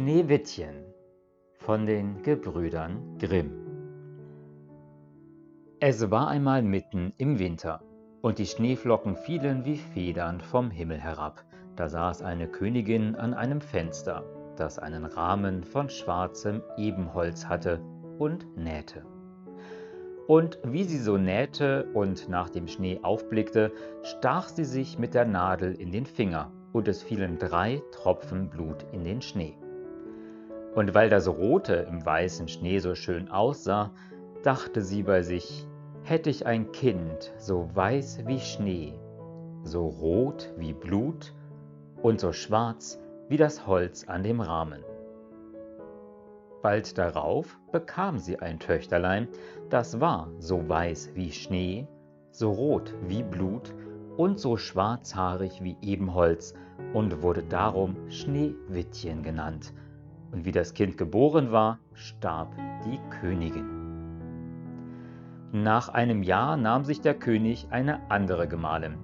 Schneewittchen von den Gebrüdern Grimm Es war einmal mitten im Winter, und die Schneeflocken fielen wie Federn vom Himmel herab. Da saß eine Königin an einem Fenster, das einen Rahmen von schwarzem Ebenholz hatte, und nähte. Und wie sie so nähte und nach dem Schnee aufblickte, stach sie sich mit der Nadel in den Finger, und es fielen drei Tropfen Blut in den Schnee. Und weil das Rote im weißen Schnee so schön aussah, dachte sie bei sich, hätte ich ein Kind so weiß wie Schnee, so rot wie Blut und so schwarz wie das Holz an dem Rahmen. Bald darauf bekam sie ein Töchterlein, das war so weiß wie Schnee, so rot wie Blut und so schwarzhaarig wie Ebenholz und wurde darum Schneewittchen genannt, und wie das Kind geboren war, starb die Königin. Nach einem Jahr nahm sich der König eine andere Gemahlin.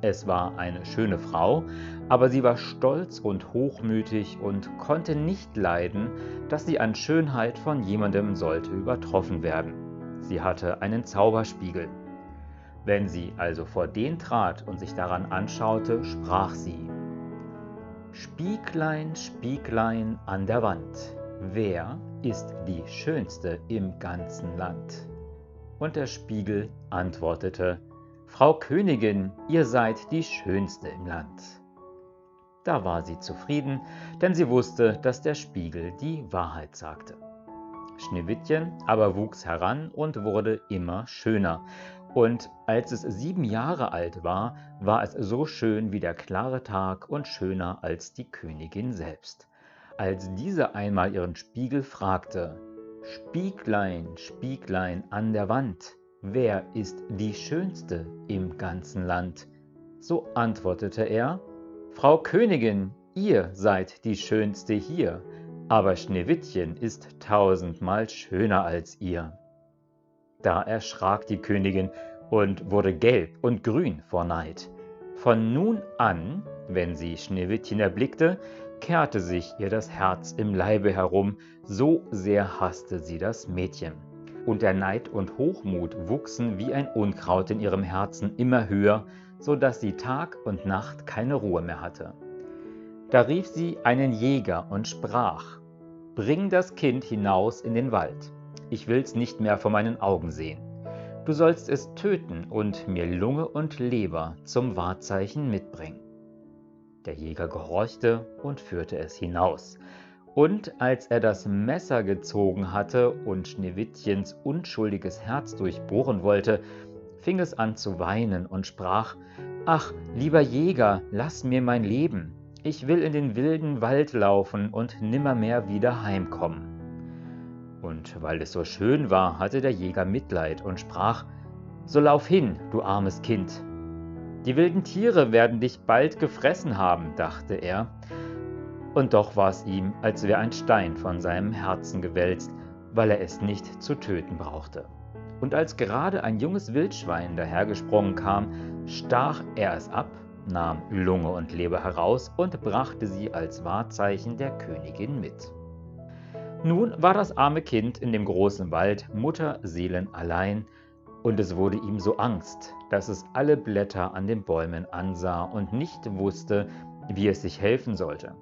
Es war eine schöne Frau, aber sie war stolz und hochmütig und konnte nicht leiden, dass sie an Schönheit von jemandem sollte übertroffen werden. Sie hatte einen Zauberspiegel. Wenn sie also vor den trat und sich daran anschaute, sprach sie, Spieglein, Spieglein an der Wand, wer ist die Schönste im ganzen Land? Und der Spiegel antwortete, Frau Königin, ihr seid die Schönste im Land. Da war sie zufrieden, denn sie wusste, dass der Spiegel die Wahrheit sagte. Schneewittchen aber wuchs heran und wurde immer schöner, und als es sieben Jahre alt war, war es so schön wie der klare Tag und schöner als die Königin selbst. Als diese einmal ihren Spiegel fragte, Spieglein, Spieglein an der Wand, wer ist die Schönste im ganzen Land? So antwortete er, Frau Königin, ihr seid die Schönste hier, aber Schneewittchen ist tausendmal schöner als ihr. Da erschrak die Königin und wurde gelb und grün vor Neid. Von nun an, wenn sie Schneewittchen erblickte, kehrte sich ihr das Herz im Leibe herum, so sehr hasste sie das Mädchen. Und der Neid und Hochmut wuchsen wie ein Unkraut in ihrem Herzen immer höher, so dass sie Tag und Nacht keine Ruhe mehr hatte. Da rief sie einen Jäger und sprach, Bring das Kind hinaus in den Wald ich will's nicht mehr vor meinen Augen sehen. Du sollst es töten und mir Lunge und Leber zum Wahrzeichen mitbringen. Der Jäger gehorchte und führte es hinaus. Und als er das Messer gezogen hatte und Schneewittchens unschuldiges Herz durchbohren wollte, fing es an zu weinen und sprach, Ach, lieber Jäger, lass mir mein Leben. Ich will in den wilden Wald laufen und nimmermehr wieder heimkommen. Und weil es so schön war, hatte der Jäger Mitleid und sprach, So lauf hin, du armes Kind. Die wilden Tiere werden dich bald gefressen haben, dachte er. Und doch war es ihm, als wäre ein Stein von seinem Herzen gewälzt, weil er es nicht zu töten brauchte. Und als gerade ein junges Wildschwein dahergesprungen kam, stach er es ab, nahm Lunge und Leber heraus und brachte sie als Wahrzeichen der Königin mit. Nun war das arme Kind in dem großen Wald Mutterseelen allein, und es wurde ihm so Angst, dass es alle Blätter an den Bäumen ansah und nicht wusste, wie es sich helfen sollte.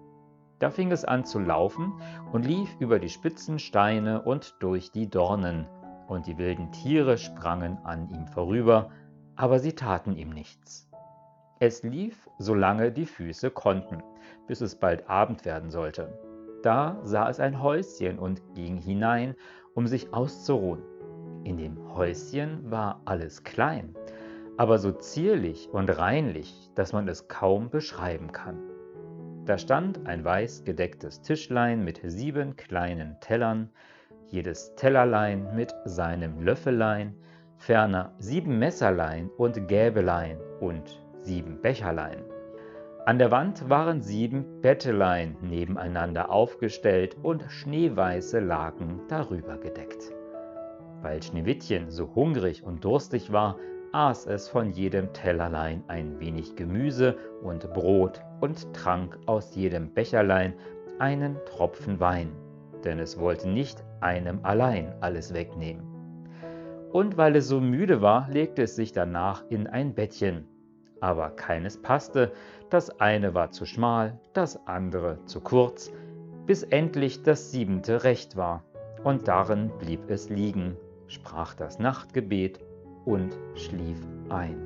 Da fing es an zu laufen und lief über die spitzen Steine und durch die Dornen, und die wilden Tiere sprangen an ihm vorüber, aber sie taten ihm nichts. Es lief, solange die Füße konnten, bis es bald Abend werden sollte. Da sah es ein Häuschen und ging hinein, um sich auszuruhen. In dem Häuschen war alles klein, aber so zierlich und reinlich, dass man es kaum beschreiben kann. Da stand ein weiß gedecktes Tischlein mit sieben kleinen Tellern, jedes Tellerlein mit seinem Löffelein, ferner sieben Messerlein und Gäbelein und sieben Becherlein. An der Wand waren sieben Bettelein nebeneinander aufgestellt und schneeweiße Laken darüber gedeckt. Weil Schneewittchen so hungrig und durstig war, aß es von jedem Tellerlein ein wenig Gemüse und Brot und trank aus jedem Becherlein einen Tropfen Wein, denn es wollte nicht einem allein alles wegnehmen. Und weil es so müde war, legte es sich danach in ein Bettchen. Aber keines passte, das eine war zu schmal, das andere zu kurz, bis endlich das siebente recht war, und darin blieb es liegen, sprach das Nachtgebet und schlief ein.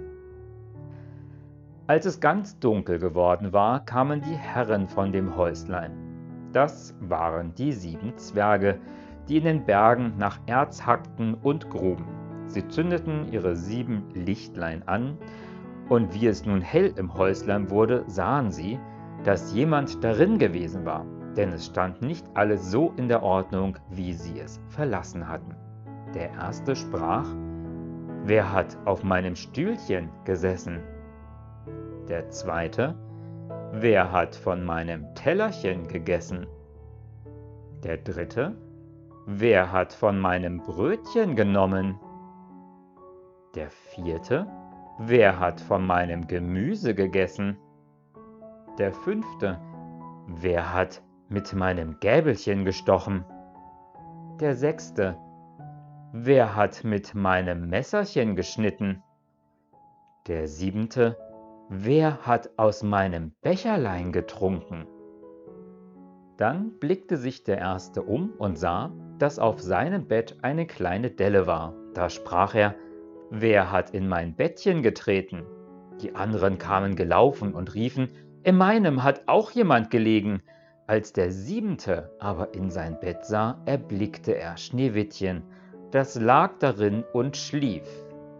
Als es ganz dunkel geworden war, kamen die Herren von dem Häuslein. Das waren die sieben Zwerge, die in den Bergen nach Erz hackten und gruben. Sie zündeten ihre sieben Lichtlein an, und wie es nun hell im Häuslein wurde, sahen sie, dass jemand darin gewesen war, denn es stand nicht alles so in der Ordnung, wie sie es verlassen hatten. Der erste sprach, Wer hat auf meinem Stühlchen gesessen? Der zweite, wer hat von meinem Tellerchen gegessen? Der dritte, wer hat von meinem Brötchen genommen? Der vierte, wer hat von meinem Gemüse gegessen? Der fünfte, wer hat mit meinem Gäbelchen gestochen? Der sechste, wer hat mit meinem Messerchen geschnitten? Der siebente, Wer hat aus meinem Becherlein getrunken? Dann blickte sich der Erste um und sah, dass auf seinem Bett eine kleine Delle war. Da sprach er, Wer hat in mein Bettchen getreten? Die anderen kamen gelaufen und riefen, In meinem hat auch jemand gelegen. Als der siebente aber in sein Bett sah, erblickte er Schneewittchen, das lag darin und schlief.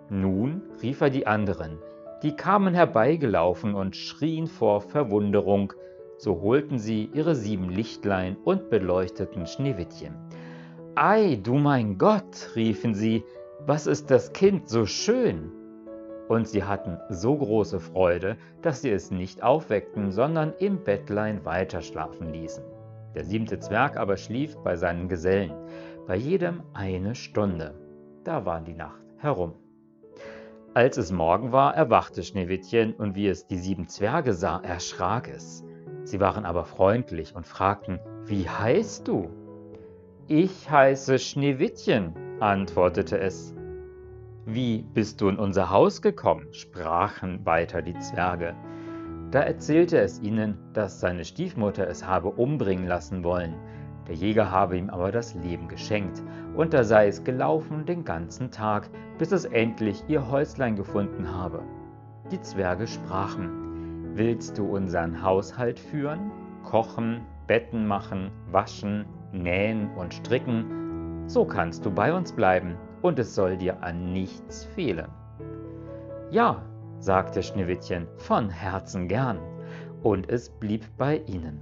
Nun rief er die anderen, die kamen herbeigelaufen und schrien vor Verwunderung, so holten sie ihre sieben Lichtlein und beleuchteten Schneewittchen. Ei, du mein Gott, riefen sie, was ist das Kind so schön? Und sie hatten so große Freude, dass sie es nicht aufweckten, sondern im Bettlein weiterschlafen ließen. Der siebte Zwerg aber schlief bei seinen Gesellen, bei jedem eine Stunde. Da war die Nacht herum. Als es Morgen war, erwachte Schneewittchen, und wie es die sieben Zwerge sah, erschrak es. Sie waren aber freundlich und fragten, Wie heißt du? Ich heiße Schneewittchen, antwortete es. Wie bist du in unser Haus gekommen? sprachen weiter die Zwerge. Da erzählte es ihnen, dass seine Stiefmutter es habe umbringen lassen wollen. Der Jäger habe ihm aber das Leben geschenkt, und da sei es gelaufen den ganzen Tag, bis es endlich ihr Häuslein gefunden habe. Die Zwerge sprachen, Willst du unseren Haushalt führen, kochen, Betten machen, waschen, nähen und stricken? So kannst du bei uns bleiben, und es soll dir an nichts fehlen. Ja, sagte Schneewittchen, von Herzen gern, und es blieb bei ihnen.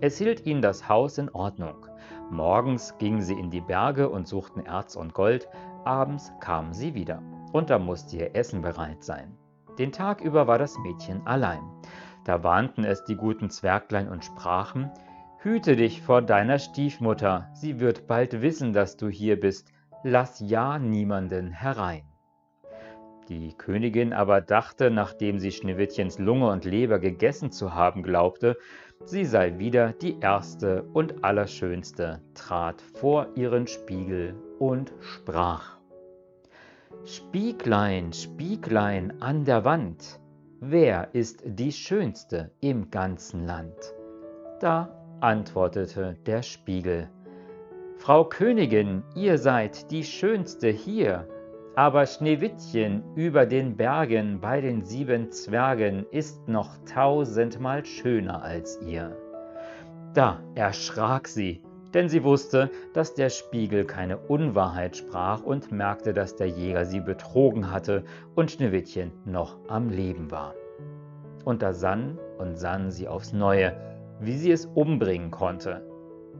Es hielt ihnen das Haus in Ordnung. Morgens gingen sie in die Berge und suchten Erz und Gold, abends kamen sie wieder. Und da musste ihr Essen bereit sein. Den Tag über war das Mädchen allein. Da warnten es die guten Zwerglein und sprachen, Hüte dich vor deiner Stiefmutter, sie wird bald wissen, dass du hier bist, lass ja niemanden herein. Die Königin aber dachte, nachdem sie Schneewittchens Lunge und Leber gegessen zu haben glaubte, sie sei wieder die Erste und Allerschönste, trat vor ihren Spiegel und sprach. Spieglein, Spieglein an der Wand, wer ist die Schönste im ganzen Land? Da antwortete der Spiegel, Frau Königin, ihr seid die Schönste hier, aber Schneewittchen über den Bergen bei den sieben Zwergen ist noch tausendmal schöner als ihr. Da erschrak sie, denn sie wusste, dass der Spiegel keine Unwahrheit sprach und merkte, dass der Jäger sie betrogen hatte und Schneewittchen noch am Leben war. Und da sann und sann sie aufs Neue, wie sie es umbringen konnte.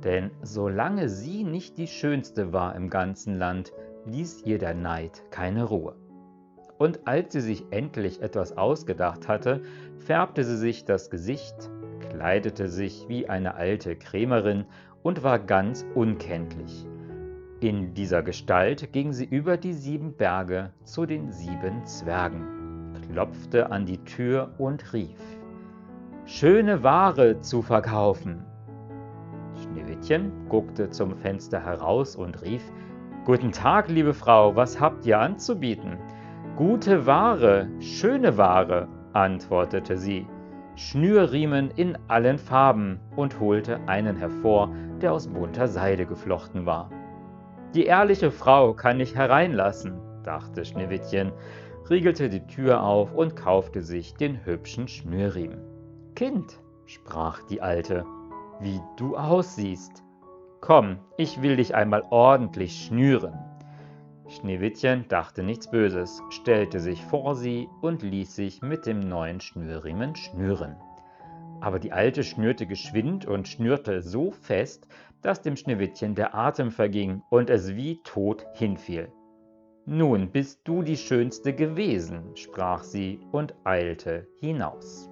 Denn solange sie nicht die Schönste war im ganzen Land, ließ ihr der Neid keine Ruhe. Und als sie sich endlich etwas ausgedacht hatte, färbte sie sich das Gesicht, kleidete sich wie eine alte Krämerin und war ganz unkenntlich. In dieser Gestalt ging sie über die sieben Berge zu den sieben Zwergen, klopfte an die Tür und rief, Schöne Ware zu verkaufen. Schneewittchen guckte zum Fenster heraus und rief, Guten Tag, liebe Frau, was habt ihr anzubieten? Gute Ware, schöne Ware, antwortete sie. Schnürriemen in allen Farben und holte einen hervor, der aus bunter Seide geflochten war. Die ehrliche Frau kann ich hereinlassen, dachte Schneewittchen, riegelte die Tür auf und kaufte sich den hübschen Schnürriemen. Kind, sprach die Alte, wie du aussiehst. Komm, ich will dich einmal ordentlich schnüren. Schneewittchen dachte nichts Böses, stellte sich vor sie und ließ sich mit dem neuen Schnürriemen schnüren. Aber die Alte schnürte geschwind und schnürte so fest, dass dem Schneewittchen der Atem verging und es wie tot hinfiel. Nun bist du die Schönste gewesen, sprach sie und eilte hinaus.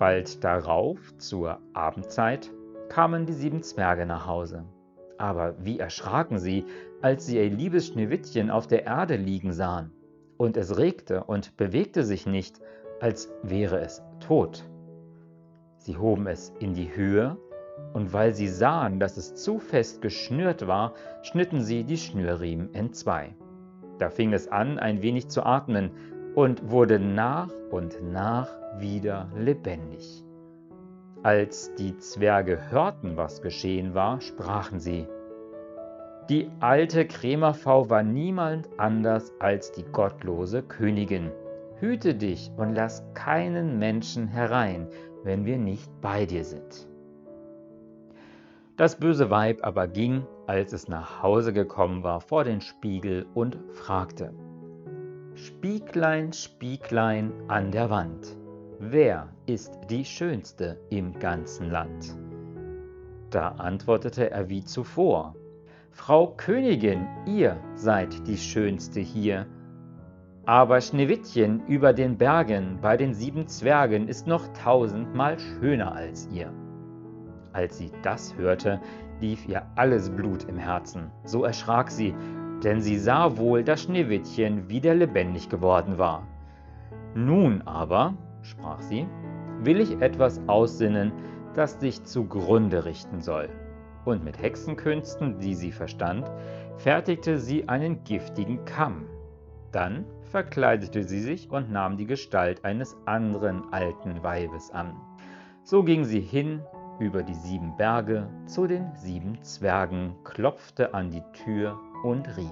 Bald darauf, zur Abendzeit, kamen die sieben Zwerge nach Hause. Aber wie erschraken sie, als sie ihr liebes Schneewittchen auf der Erde liegen sahen. Und es regte und bewegte sich nicht, als wäre es tot. Sie hoben es in die Höhe, und weil sie sahen, dass es zu fest geschnürt war, schnitten sie die Schnürriemen entzwei. Da fing es an, ein wenig zu atmen und wurde nach und nach wieder lebendig. Als die Zwerge hörten, was geschehen war, sprachen sie, die alte Krämerfrau war niemand anders als die gottlose Königin. Hüte dich und lass keinen Menschen herein, wenn wir nicht bei dir sind. Das böse Weib aber ging, als es nach Hause gekommen war, vor den Spiegel und fragte, Spieglein, Spieglein an der Wand, wer ist die Schönste im ganzen Land? Da antwortete er wie zuvor, Frau Königin, ihr seid die Schönste hier. Aber Schneewittchen über den Bergen bei den sieben Zwergen ist noch tausendmal schöner als ihr. Als sie das hörte, lief ihr alles Blut im Herzen. So erschrak sie, denn sie sah wohl, dass Schneewittchen wieder lebendig geworden war. Nun aber, sprach sie, will ich etwas aussinnen, das dich zugrunde richten soll. Und mit Hexenkünsten, die sie verstand, fertigte sie einen giftigen Kamm. Dann verkleidete sie sich und nahm die Gestalt eines anderen alten Weibes an. So ging sie hin über die sieben Berge zu den sieben Zwergen, klopfte an die Tür und rief,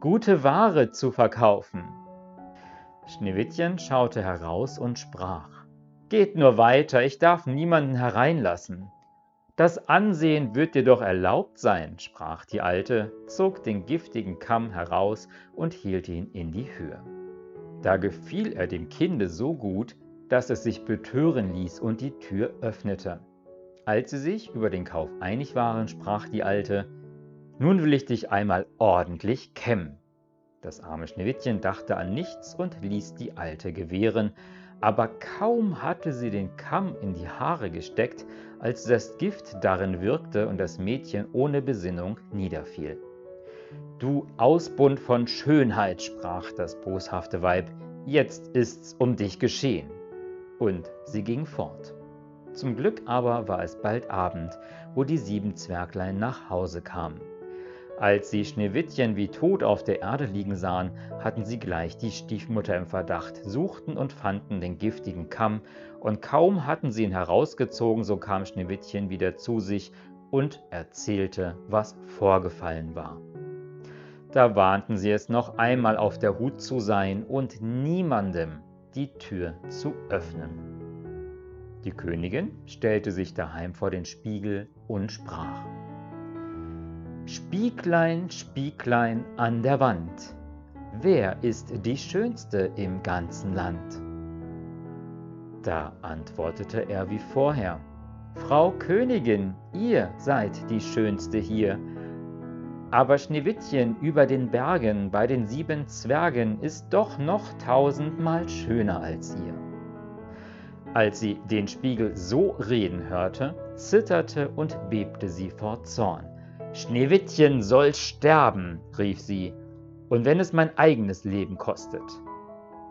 Gute Ware zu verkaufen. Schneewittchen schaute heraus und sprach, Geht nur weiter, ich darf niemanden hereinlassen. Das Ansehen wird dir doch erlaubt sein, sprach die Alte, zog den giftigen Kamm heraus und hielt ihn in die Höhe. Da gefiel er dem Kinde so gut, dass es sich betören ließ und die Tür öffnete. Als sie sich über den Kauf einig waren, sprach die Alte, Nun will ich dich einmal ordentlich kämmen. Das arme Schneewittchen dachte an nichts und ließ die Alte gewähren, aber kaum hatte sie den Kamm in die Haare gesteckt, als das Gift darin wirkte und das Mädchen ohne Besinnung niederfiel. Du Ausbund von Schönheit, sprach das boshafte Weib, jetzt ist's um dich geschehen. Und sie ging fort. Zum Glück aber war es bald Abend, wo die sieben Zwerglein nach Hause kamen. Als sie Schneewittchen wie tot auf der Erde liegen sahen, hatten sie gleich die Stiefmutter im Verdacht, suchten und fanden den giftigen Kamm, und kaum hatten sie ihn herausgezogen, so kam Schneewittchen wieder zu sich und erzählte, was vorgefallen war. Da warnten sie es noch einmal auf der Hut zu sein und niemandem die Tür zu öffnen. Die Königin stellte sich daheim vor den Spiegel und sprach, Spieglein, Spieglein an der Wand, wer ist die Schönste im ganzen Land? Da antwortete er wie vorher, Frau Königin, ihr seid die Schönste hier. Aber Schneewittchen über den Bergen bei den sieben Zwergen ist doch noch tausendmal schöner als ihr. Als sie den Spiegel so reden hörte, zitterte und bebte sie vor Zorn. Schneewittchen soll sterben, rief sie, und wenn es mein eigenes Leben kostet.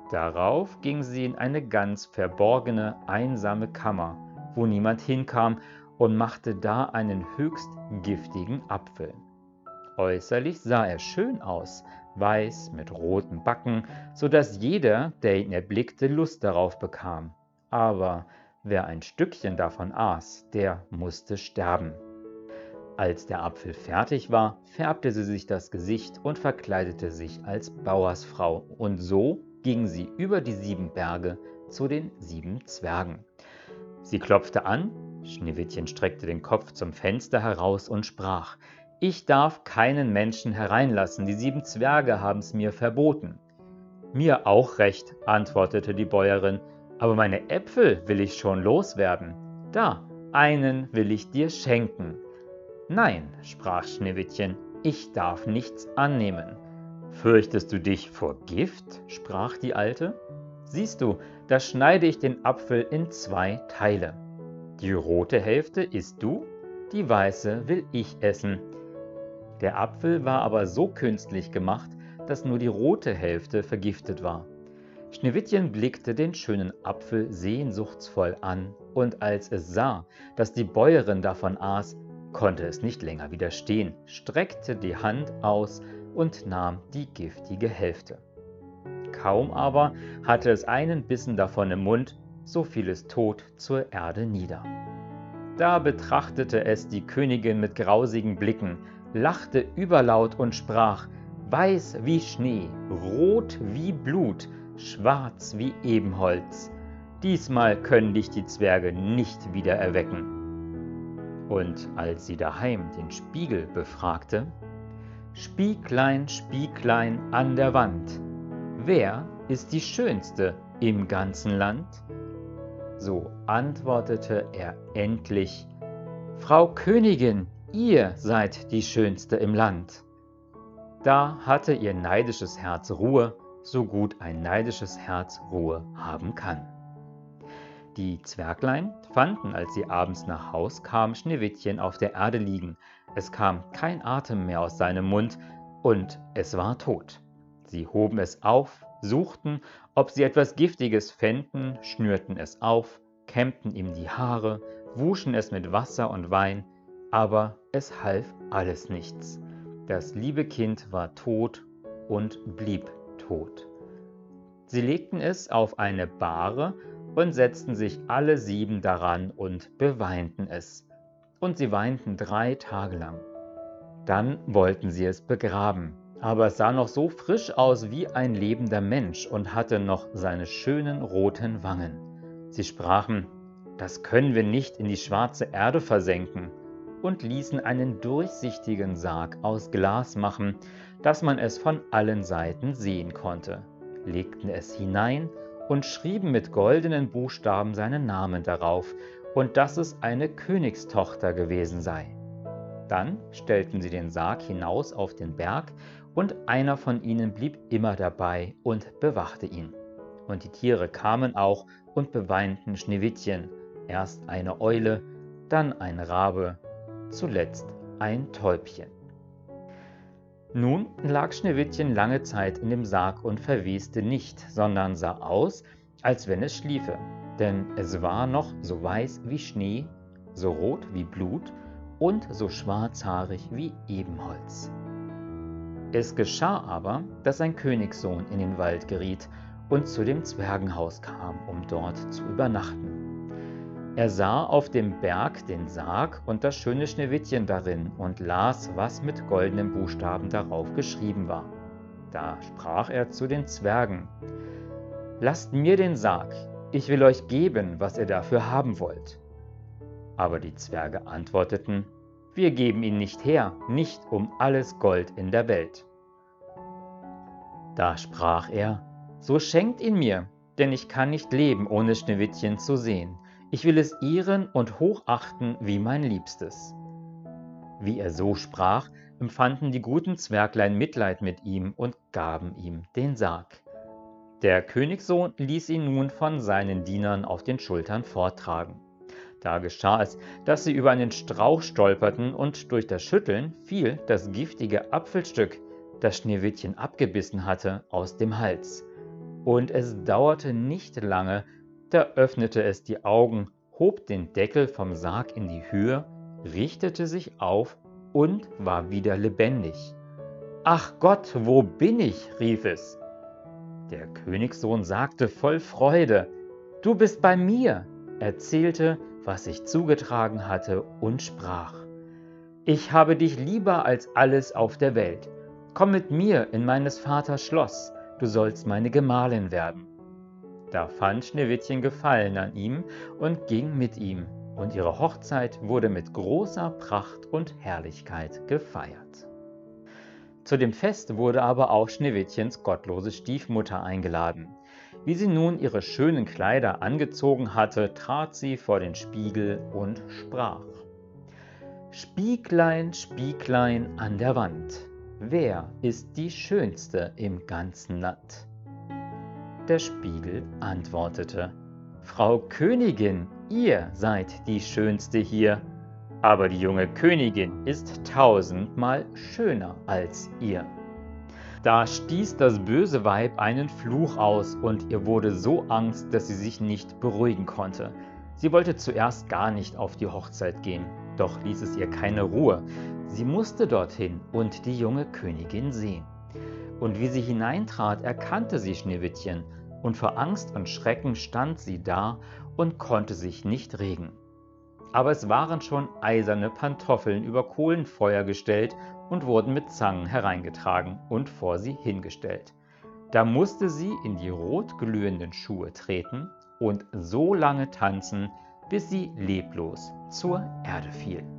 Darauf ging sie in eine ganz verborgene, einsame Kammer, wo niemand hinkam und machte da einen höchst giftigen Apfel. Äußerlich sah er schön aus, weiß mit roten Backen, so dass jeder, der ihn erblickte, Lust darauf bekam. Aber wer ein Stückchen davon aß, der musste sterben. Als der Apfel fertig war, färbte sie sich das Gesicht und verkleidete sich als Bauersfrau, und so ging sie über die sieben Berge zu den sieben Zwergen. Sie klopfte an, Schneewittchen streckte den Kopf zum Fenster heraus und sprach, ich darf keinen Menschen hereinlassen, die sieben Zwerge haben's mir verboten. Mir auch recht, antwortete die Bäuerin, aber meine Äpfel will ich schon loswerden. Da, einen will ich dir schenken. Nein, sprach Schneewittchen, ich darf nichts annehmen. Fürchtest du dich vor Gift? sprach die Alte. Siehst du, da schneide ich den Apfel in zwei Teile. Die rote Hälfte isst du, die weiße will ich essen. Der Apfel war aber so künstlich gemacht, dass nur die rote Hälfte vergiftet war. Schneewittchen blickte den schönen Apfel sehnsuchtsvoll an, und als es sah, dass die Bäuerin davon aß, konnte es nicht länger widerstehen, streckte die Hand aus und nahm die giftige Hälfte. Kaum aber hatte es einen Bissen davon im Mund, so fiel es tot zur Erde nieder. Da betrachtete es die Königin mit grausigen Blicken, lachte überlaut und sprach, Weiß wie Schnee, rot wie Blut, schwarz wie Ebenholz. Diesmal können dich die Zwerge nicht wieder erwecken. Und als sie daheim den Spiegel befragte, Spieglein, Spieglein an der Wand, wer ist die Schönste im ganzen Land? So antwortete er endlich, Frau Königin, ihr seid die Schönste im Land. Da hatte ihr neidisches Herz Ruhe, so gut ein neidisches Herz Ruhe haben kann. Die Zwerglein fanden, als sie abends nach Haus kamen, Schneewittchen auf der Erde liegen. Es kam kein Atem mehr aus seinem Mund und es war tot. Sie hoben es auf, suchten, ob sie etwas Giftiges fänden, schnürten es auf, kämmten ihm die Haare, wuschen es mit Wasser und Wein, aber es half alles nichts. Das liebe Kind war tot und blieb tot. Sie legten es auf eine Bahre und setzten sich alle sieben daran und beweinten es. Und sie weinten drei Tage lang. Dann wollten sie es begraben, aber es sah noch so frisch aus wie ein lebender Mensch und hatte noch seine schönen roten Wangen. Sie sprachen, das können wir nicht in die schwarze Erde versenken, und ließen einen durchsichtigen Sarg aus Glas machen, dass man es von allen Seiten sehen konnte, legten es hinein und schrieben mit goldenen Buchstaben seinen Namen darauf und dass es eine Königstochter gewesen sei. Dann stellten sie den Sarg hinaus auf den Berg, und einer von ihnen blieb immer dabei und bewachte ihn. Und die Tiere kamen auch und beweinten Schneewittchen, erst eine Eule, dann ein Rabe, zuletzt ein Täubchen. Nun lag Schneewittchen lange Zeit in dem Sarg und verweste nicht, sondern sah aus, als wenn es schliefe, denn es war noch so weiß wie Schnee, so rot wie Blut und so schwarzhaarig wie Ebenholz. Es geschah aber, dass ein Königssohn in den Wald geriet und zu dem Zwergenhaus kam, um dort zu übernachten. Er sah auf dem Berg den Sarg und das schöne Schneewittchen darin und las, was mit goldenen Buchstaben darauf geschrieben war. Da sprach er zu den Zwergen, Lasst mir den Sarg, ich will euch geben, was ihr dafür haben wollt. Aber die Zwerge antworteten, Wir geben ihn nicht her, nicht um alles Gold in der Welt. Da sprach er, So schenkt ihn mir, denn ich kann nicht leben, ohne Schneewittchen zu sehen ich will es ehren und hochachten wie mein Liebstes. Wie er so sprach, empfanden die guten Zwerglein Mitleid mit ihm und gaben ihm den Sarg. Der Königssohn ließ ihn nun von seinen Dienern auf den Schultern vortragen. Da geschah es, dass sie über einen Strauch stolperten und durch das Schütteln fiel das giftige Apfelstück, das Schneewittchen abgebissen hatte, aus dem Hals. Und es dauerte nicht lange, da öffnete es die Augen, hob den Deckel vom Sarg in die Höhe, richtete sich auf und war wieder lebendig. Ach Gott, wo bin ich? rief es. Der Königssohn sagte voll Freude, Du bist bei mir, erzählte, was sich zugetragen hatte und sprach, Ich habe dich lieber als alles auf der Welt. Komm mit mir in meines Vaters Schloss, du sollst meine Gemahlin werden. Da fand Schneewittchen Gefallen an ihm und ging mit ihm, und ihre Hochzeit wurde mit großer Pracht und Herrlichkeit gefeiert. Zu dem Fest wurde aber auch Schneewittchens gottlose Stiefmutter eingeladen. Wie sie nun ihre schönen Kleider angezogen hatte, trat sie vor den Spiegel und sprach. Spieglein, Spieglein an der Wand, wer ist die Schönste im ganzen Land? Der Spiegel antwortete, Frau Königin, ihr seid die Schönste hier aber die junge Königin ist tausendmal schöner als ihr. Da stieß das böse Weib einen Fluch aus und ihr wurde so Angst, dass sie sich nicht beruhigen konnte. Sie wollte zuerst gar nicht auf die Hochzeit gehen, doch ließ es ihr keine Ruhe. Sie musste dorthin und die junge Königin sehen. Und wie sie hineintrat, erkannte sie Schneewittchen, und vor Angst und Schrecken stand sie da und konnte sich nicht regen aber es waren schon eiserne Pantoffeln über Kohlenfeuer gestellt und wurden mit Zangen hereingetragen und vor sie hingestellt. Da musste sie in die rot glühenden Schuhe treten und so lange tanzen, bis sie leblos zur Erde fiel.